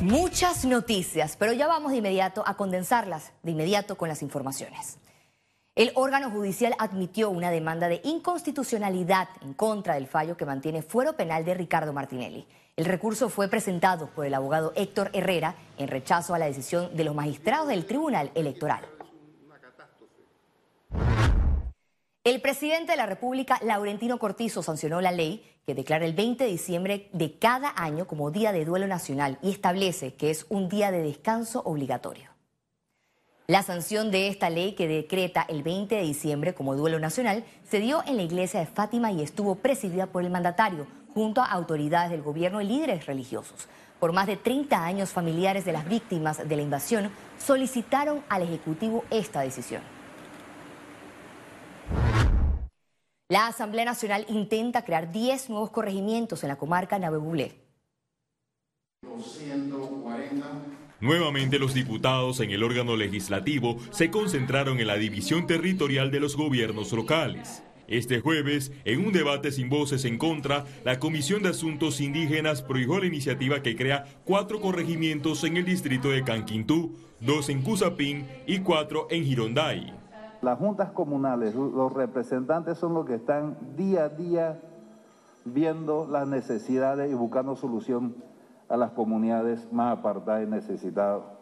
Muchas noticias, pero ya vamos de inmediato a condensarlas de inmediato con las informaciones. El órgano judicial admitió una demanda de inconstitucionalidad en contra del fallo que mantiene fuero penal de Ricardo Martinelli. El recurso fue presentado por el abogado Héctor Herrera en rechazo a la decisión de los magistrados del Tribunal Electoral. El presidente de la República, Laurentino Cortizo, sancionó la ley que declara el 20 de diciembre de cada año como Día de Duelo Nacional y establece que es un día de descanso obligatorio. La sanción de esta ley que decreta el 20 de diciembre como duelo nacional se dio en la iglesia de Fátima y estuvo presidida por el mandatario, junto a autoridades del gobierno y líderes religiosos. Por más de 30 años, familiares de las víctimas de la invasión solicitaron al Ejecutivo esta decisión. La Asamblea Nacional intenta crear 10 nuevos corregimientos en la comarca Navebulé. Nuevamente los diputados en el órgano legislativo se concentraron en la división territorial de los gobiernos locales. Este jueves, en un debate sin voces en contra, la Comisión de Asuntos Indígenas prohibió la iniciativa que crea cuatro corregimientos en el distrito de Canquintú, dos en Cusapín y cuatro en Gironday. Las juntas comunales, los representantes son los que están día a día viendo las necesidades y buscando solución a las comunidades más apartadas y necesitadas.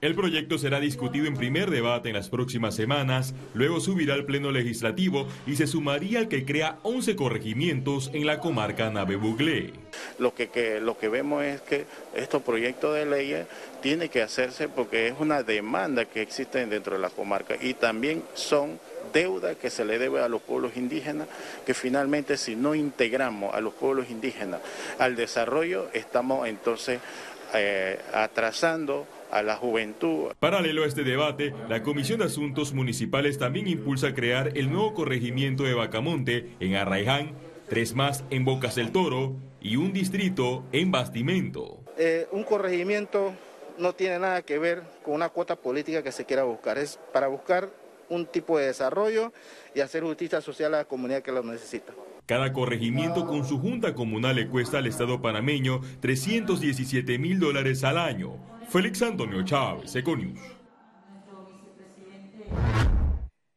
El proyecto será discutido en primer debate en las próximas semanas, luego subirá al Pleno Legislativo y se sumaría al que crea 11 corregimientos en la comarca Nave Buglé. Lo que, lo que vemos es que estos proyectos de ley tienen que hacerse porque es una demanda que existe dentro de la comarca y también son deuda que se le debe a los pueblos indígenas, que finalmente si no integramos a los pueblos indígenas al desarrollo, estamos entonces eh, atrasando a la juventud. Paralelo a este debate, la Comisión de Asuntos Municipales también impulsa crear el nuevo corregimiento de Bacamonte en Arraiján, tres más en Bocas del Toro y un distrito en Bastimento. Eh, un corregimiento no tiene nada que ver con una cuota política que se quiera buscar, es para buscar un tipo de desarrollo y hacer justicia social a la comunidad que lo necesita. Cada corregimiento con su junta comunal le cuesta al Estado panameño 317 mil dólares al año. Félix Antonio Chávez, Econius.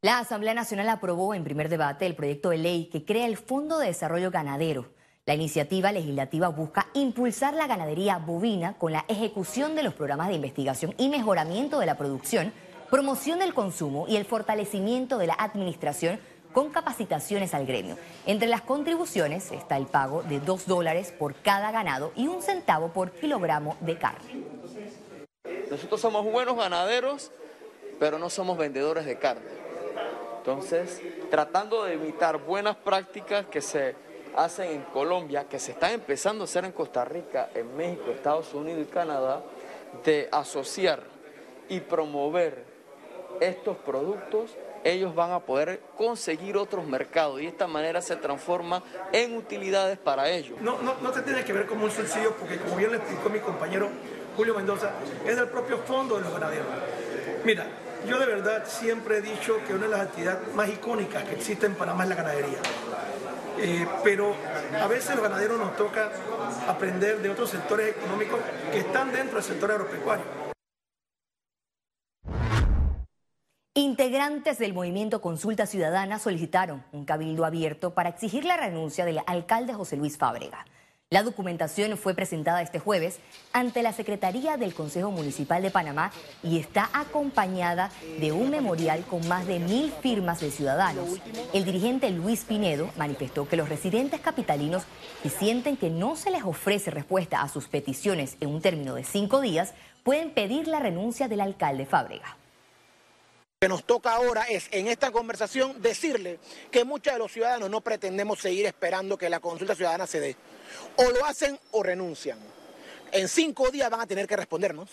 La Asamblea Nacional aprobó en primer debate el proyecto de ley que crea el Fondo de Desarrollo Ganadero. La iniciativa legislativa busca impulsar la ganadería bovina con la ejecución de los programas de investigación y mejoramiento de la producción, promoción del consumo y el fortalecimiento de la administración con capacitaciones al gremio. Entre las contribuciones está el pago de dos dólares por cada ganado y un centavo por kilogramo de carne. Nosotros somos buenos ganaderos, pero no somos vendedores de carne. Entonces, tratando de imitar buenas prácticas que se hacen en Colombia, que se están empezando a hacer en Costa Rica, en México, Estados Unidos y Canadá, de asociar y promover estos productos ellos van a poder conseguir otros mercados y de esta manera se transforma en utilidades para ellos. No, no, no se tiene que ver como un subsidio porque como bien le explicó mi compañero Julio Mendoza, es del propio fondo de los ganaderos. Mira, yo de verdad siempre he dicho que una de las actividades más icónicas que existe en Panamá es la ganadería. Eh, pero a veces los ganaderos nos toca aprender de otros sectores económicos que están dentro del sector agropecuario. Integrantes del movimiento Consulta Ciudadana solicitaron un cabildo abierto para exigir la renuncia del alcalde José Luis Fábrega. La documentación fue presentada este jueves ante la Secretaría del Consejo Municipal de Panamá y está acompañada de un memorial con más de mil firmas de ciudadanos. El dirigente Luis Pinedo manifestó que los residentes capitalinos que sienten que no se les ofrece respuesta a sus peticiones en un término de cinco días pueden pedir la renuncia del alcalde Fábrega que nos toca ahora es en esta conversación decirle que muchos de los ciudadanos no pretendemos seguir esperando que la consulta ciudadana se dé. O lo hacen o renuncian. En cinco días van a tener que respondernos.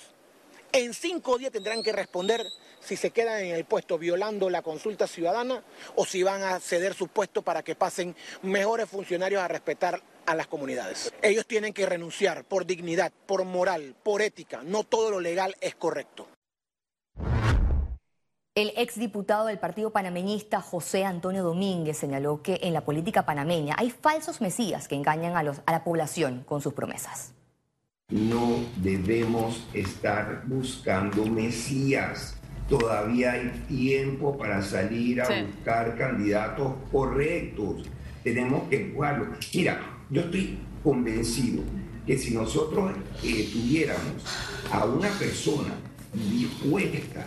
En cinco días tendrán que responder si se quedan en el puesto violando la consulta ciudadana o si van a ceder su puesto para que pasen mejores funcionarios a respetar a las comunidades. Ellos tienen que renunciar por dignidad, por moral, por ética. No todo lo legal es correcto. El exdiputado del Partido Panameñista José Antonio Domínguez señaló que en la política panameña hay falsos mesías que engañan a, los, a la población con sus promesas. no debemos estar buscando mesías. Todavía hay tiempo para salir a buscar candidatos correctos. Tenemos que jugarlo. Mira, yo estoy convencido que si nosotros eh, tuviéramos a una persona dispuesta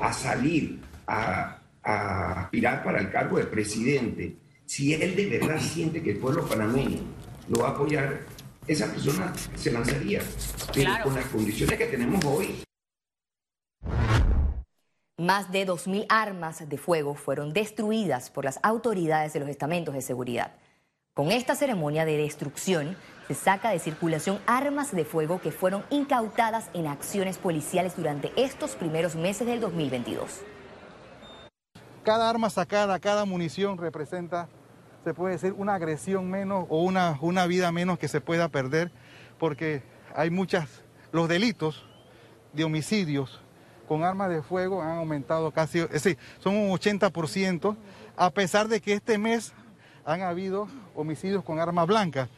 a salir a, a aspirar para el cargo de presidente, si él de verdad siente que el pueblo panameño lo va a apoyar, esa persona se lanzaría, pero con las condiciones que tenemos hoy. Más de 2.000 armas de fuego fueron destruidas por las autoridades de los estamentos de seguridad. Con esta ceremonia de destrucción se saca de circulación armas de fuego que fueron incautadas en acciones policiales durante estos primeros meses del 2022. Cada arma sacada, cada munición representa se puede decir, una agresión menos o una, una vida menos que se pueda perder, porque hay muchas, los delitos de homicidios con armas de fuego han aumentado casi, es decir, son un 80%, a pesar de que este mes han habido homicidios con armas blancas.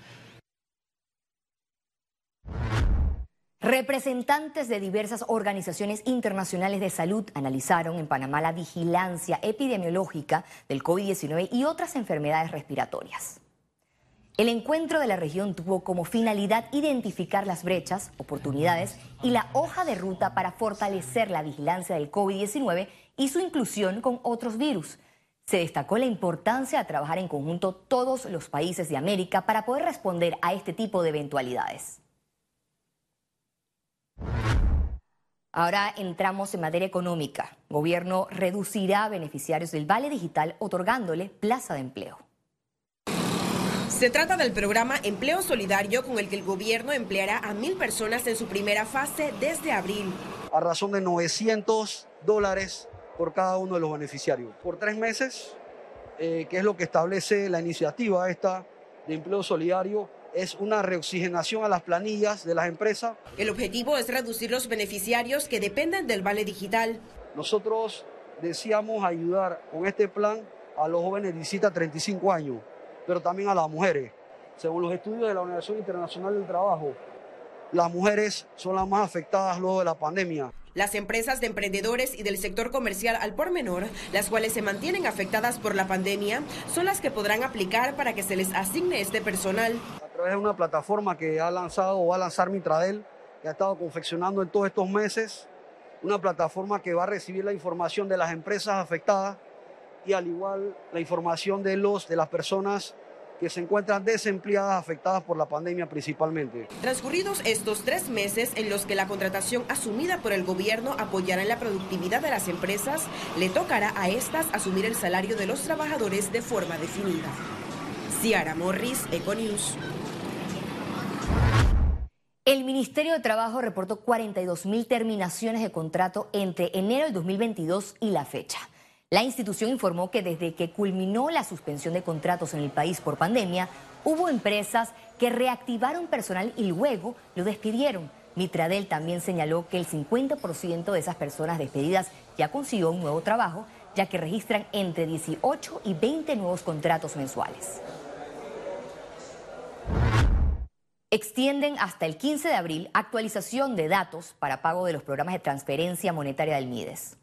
Representantes de diversas organizaciones internacionales de salud analizaron en Panamá la vigilancia epidemiológica del COVID-19 y otras enfermedades respiratorias. El encuentro de la región tuvo como finalidad identificar las brechas, oportunidades y la hoja de ruta para fortalecer la vigilancia del COVID-19 y su inclusión con otros virus. Se destacó la importancia de trabajar en conjunto todos los países de América para poder responder a este tipo de eventualidades. Ahora entramos en materia económica. Gobierno reducirá beneficiarios del Vale Digital otorgándole plaza de empleo. Se trata del programa Empleo Solidario con el que el gobierno empleará a mil personas en su primera fase desde abril. A razón de 900 dólares por cada uno de los beneficiarios. Por tres meses, eh, que es lo que establece la iniciativa esta de empleo solidario, es una reoxigenación a las planillas de las empresas. El objetivo es reducir los beneficiarios que dependen del vale digital. Nosotros deseamos ayudar con este plan a los jóvenes de 17 a 35 años, pero también a las mujeres. Según los estudios de la Organización Internacional del Trabajo, las mujeres son las más afectadas luego de la pandemia. Las empresas de emprendedores y del sector comercial al por menor, las cuales se mantienen afectadas por la pandemia, son las que podrán aplicar para que se les asigne este personal. Través de una plataforma que ha lanzado o va a lanzar Mitradel, que ha estado confeccionando en todos estos meses, una plataforma que va a recibir la información de las empresas afectadas y al igual la información de, los, de las personas que se encuentran desempleadas afectadas por la pandemia principalmente. Transcurridos estos tres meses en los que la contratación asumida por el gobierno apoyará en la productividad de las empresas, le tocará a estas asumir el salario de los trabajadores de forma definida. Ciara Morris, Econews. El Ministerio de Trabajo reportó 42 mil terminaciones de contrato entre enero del 2022 y la fecha. La institución informó que desde que culminó la suspensión de contratos en el país por pandemia, hubo empresas que reactivaron personal y luego lo despidieron. Mitradel también señaló que el 50% de esas personas despedidas ya consiguió un nuevo trabajo, ya que registran entre 18 y 20 nuevos contratos mensuales. Extienden hasta el 15 de abril actualización de datos para pago de los programas de transferencia monetaria del MIDES.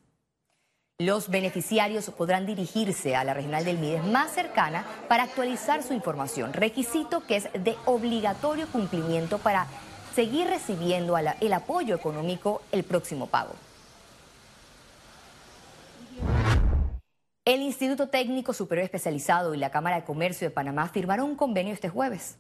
Los beneficiarios podrán dirigirse a la regional del MIDES más cercana para actualizar su información, requisito que es de obligatorio cumplimiento para seguir recibiendo el apoyo económico el próximo pago. El Instituto Técnico Superior Especializado y la Cámara de Comercio de Panamá firmaron un convenio este jueves.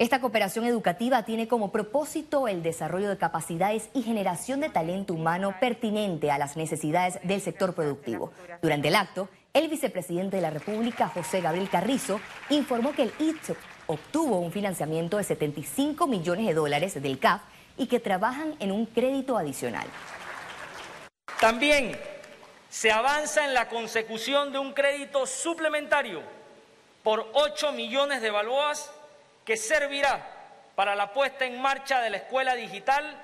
Esta cooperación educativa tiene como propósito el desarrollo de capacidades y generación de talento humano pertinente a las necesidades del sector productivo. Durante el acto, el vicepresidente de la República, José Gabriel Carrizo, informó que el ITSO obtuvo un financiamiento de 75 millones de dólares del CAF y que trabajan en un crédito adicional. También se avanza en la consecución de un crédito suplementario por 8 millones de balboas que servirá para la puesta en marcha de la escuela digital,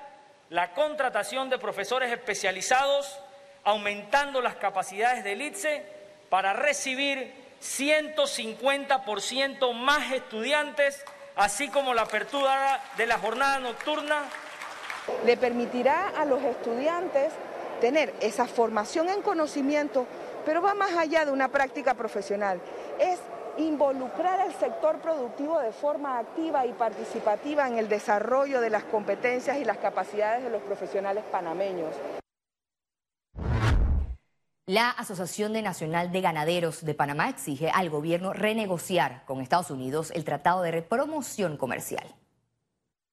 la contratación de profesores especializados, aumentando las capacidades del ITSE para recibir 150% más estudiantes así como la apertura de la jornada nocturna. Le permitirá a los estudiantes tener esa formación en conocimiento, pero va más allá de una práctica profesional. Es involucrar al sector productivo de forma activa y participativa en el desarrollo de las competencias y las capacidades de los profesionales panameños. La Asociación de Nacional de Ganaderos de Panamá exige al gobierno renegociar con Estados Unidos el Tratado de Promoción Comercial.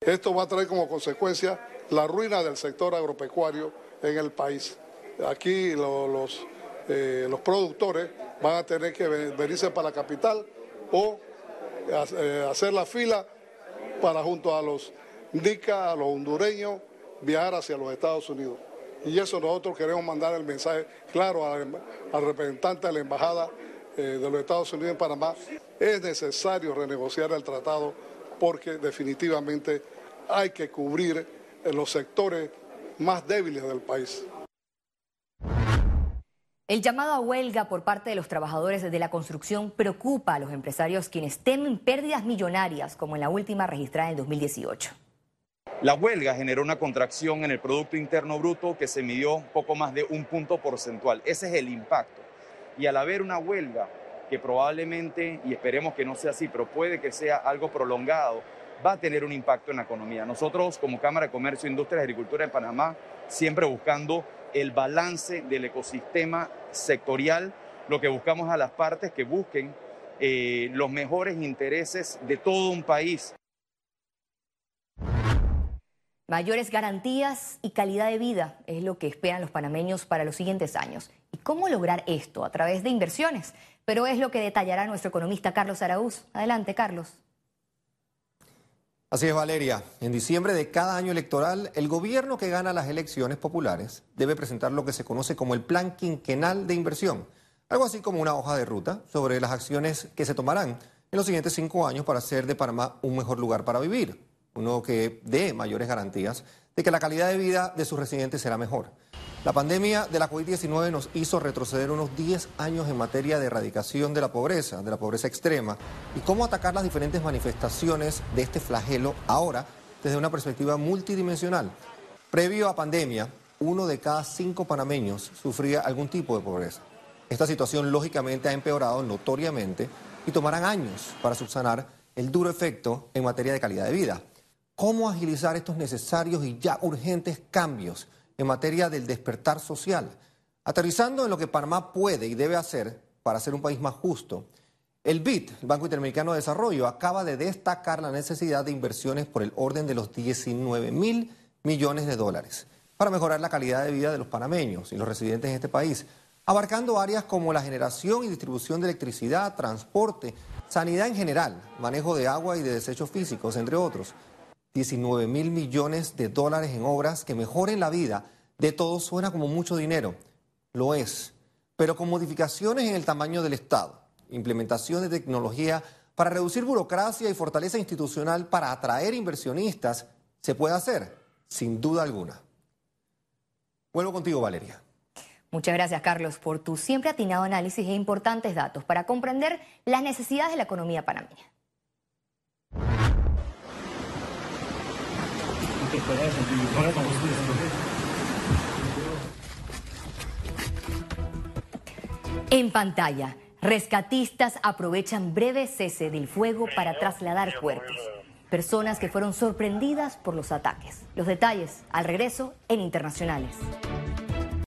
Esto va a traer como consecuencia la ruina del sector agropecuario en el país. Aquí los, eh, los productores van a tener que venirse para la capital o eh, hacer la fila para junto a los NICA, a los hondureños, viajar hacia los Estados Unidos. Y eso nosotros queremos mandar el mensaje claro al, representante de la Embajada eh, de los Estados Unidos en Panamá. Es necesario renegociar el tratado porque definitivamente hay que cubrir los sectores más débiles del país. El llamado a huelga por parte de los trabajadores de la construcción preocupa a los empresarios quienes temen pérdidas millonarias como en la última registrada en 2018. La huelga generó una contracción en el Producto Interno Bruto que se midió poco más de un punto porcentual. Ese es el impacto. Y al haber una huelga que probablemente, y esperemos que no sea así, pero puede que sea algo prolongado, va a tener un impacto en la economía. Nosotros como Cámara de Comercio, Industria y Agricultura de Panamá, siempre buscando el balance del ecosistema sectorial, lo que buscamos a las partes que busquen eh, los mejores intereses de todo un país. Mayores garantías y calidad de vida es lo que esperan los panameños para los siguientes años. ¿Y cómo lograr esto? A través de inversiones. Pero es lo que detallará nuestro economista Carlos Araúz. Adelante, Carlos. Así es, Valeria. En diciembre de cada año electoral, el gobierno que gana las elecciones populares debe presentar lo que se conoce como el Plan Quinquenal de Inversión, algo así como una hoja de ruta sobre las acciones que se tomarán en los siguientes cinco años para hacer de Panamá un mejor lugar para vivir, uno que dé mayores garantías de que la calidad de vida de sus residentes será mejor. La pandemia de la COVID-19 nos hizo retroceder unos 10 años en materia de erradicación de la pobreza, de la pobreza extrema, y cómo atacar las diferentes manifestaciones de este flagelo ahora desde una perspectiva multidimensional. Previo a pandemia, uno de cada cinco panameños sufría algún tipo de pobreza. Esta situación lógicamente ha empeorado notoriamente y tomarán años para subsanar el duro efecto en materia de calidad de vida. ¿Cómo agilizar estos necesarios y ya urgentes cambios? en materia del despertar social, aterrizando en lo que Panamá puede y debe hacer para ser un país más justo. El BID, el Banco Interamericano de Desarrollo, acaba de destacar la necesidad de inversiones por el orden de los 19 mil millones de dólares para mejorar la calidad de vida de los panameños y los residentes en este país, abarcando áreas como la generación y distribución de electricidad, transporte, sanidad en general, manejo de agua y de desechos físicos, entre otros. 19 mil millones de dólares en obras que mejoren la vida de todos suena como mucho dinero. Lo es, pero con modificaciones en el tamaño del Estado, implementación de tecnología para reducir burocracia y fortaleza institucional para atraer inversionistas, se puede hacer, sin duda alguna. Vuelvo contigo, Valeria. Muchas gracias, Carlos, por tu siempre atinado análisis e importantes datos para comprender las necesidades de la economía panameña. En pantalla, rescatistas aprovechan breve cese del fuego para trasladar cuerpos. Personas que fueron sorprendidas por los ataques. Los detalles al regreso en Internacionales.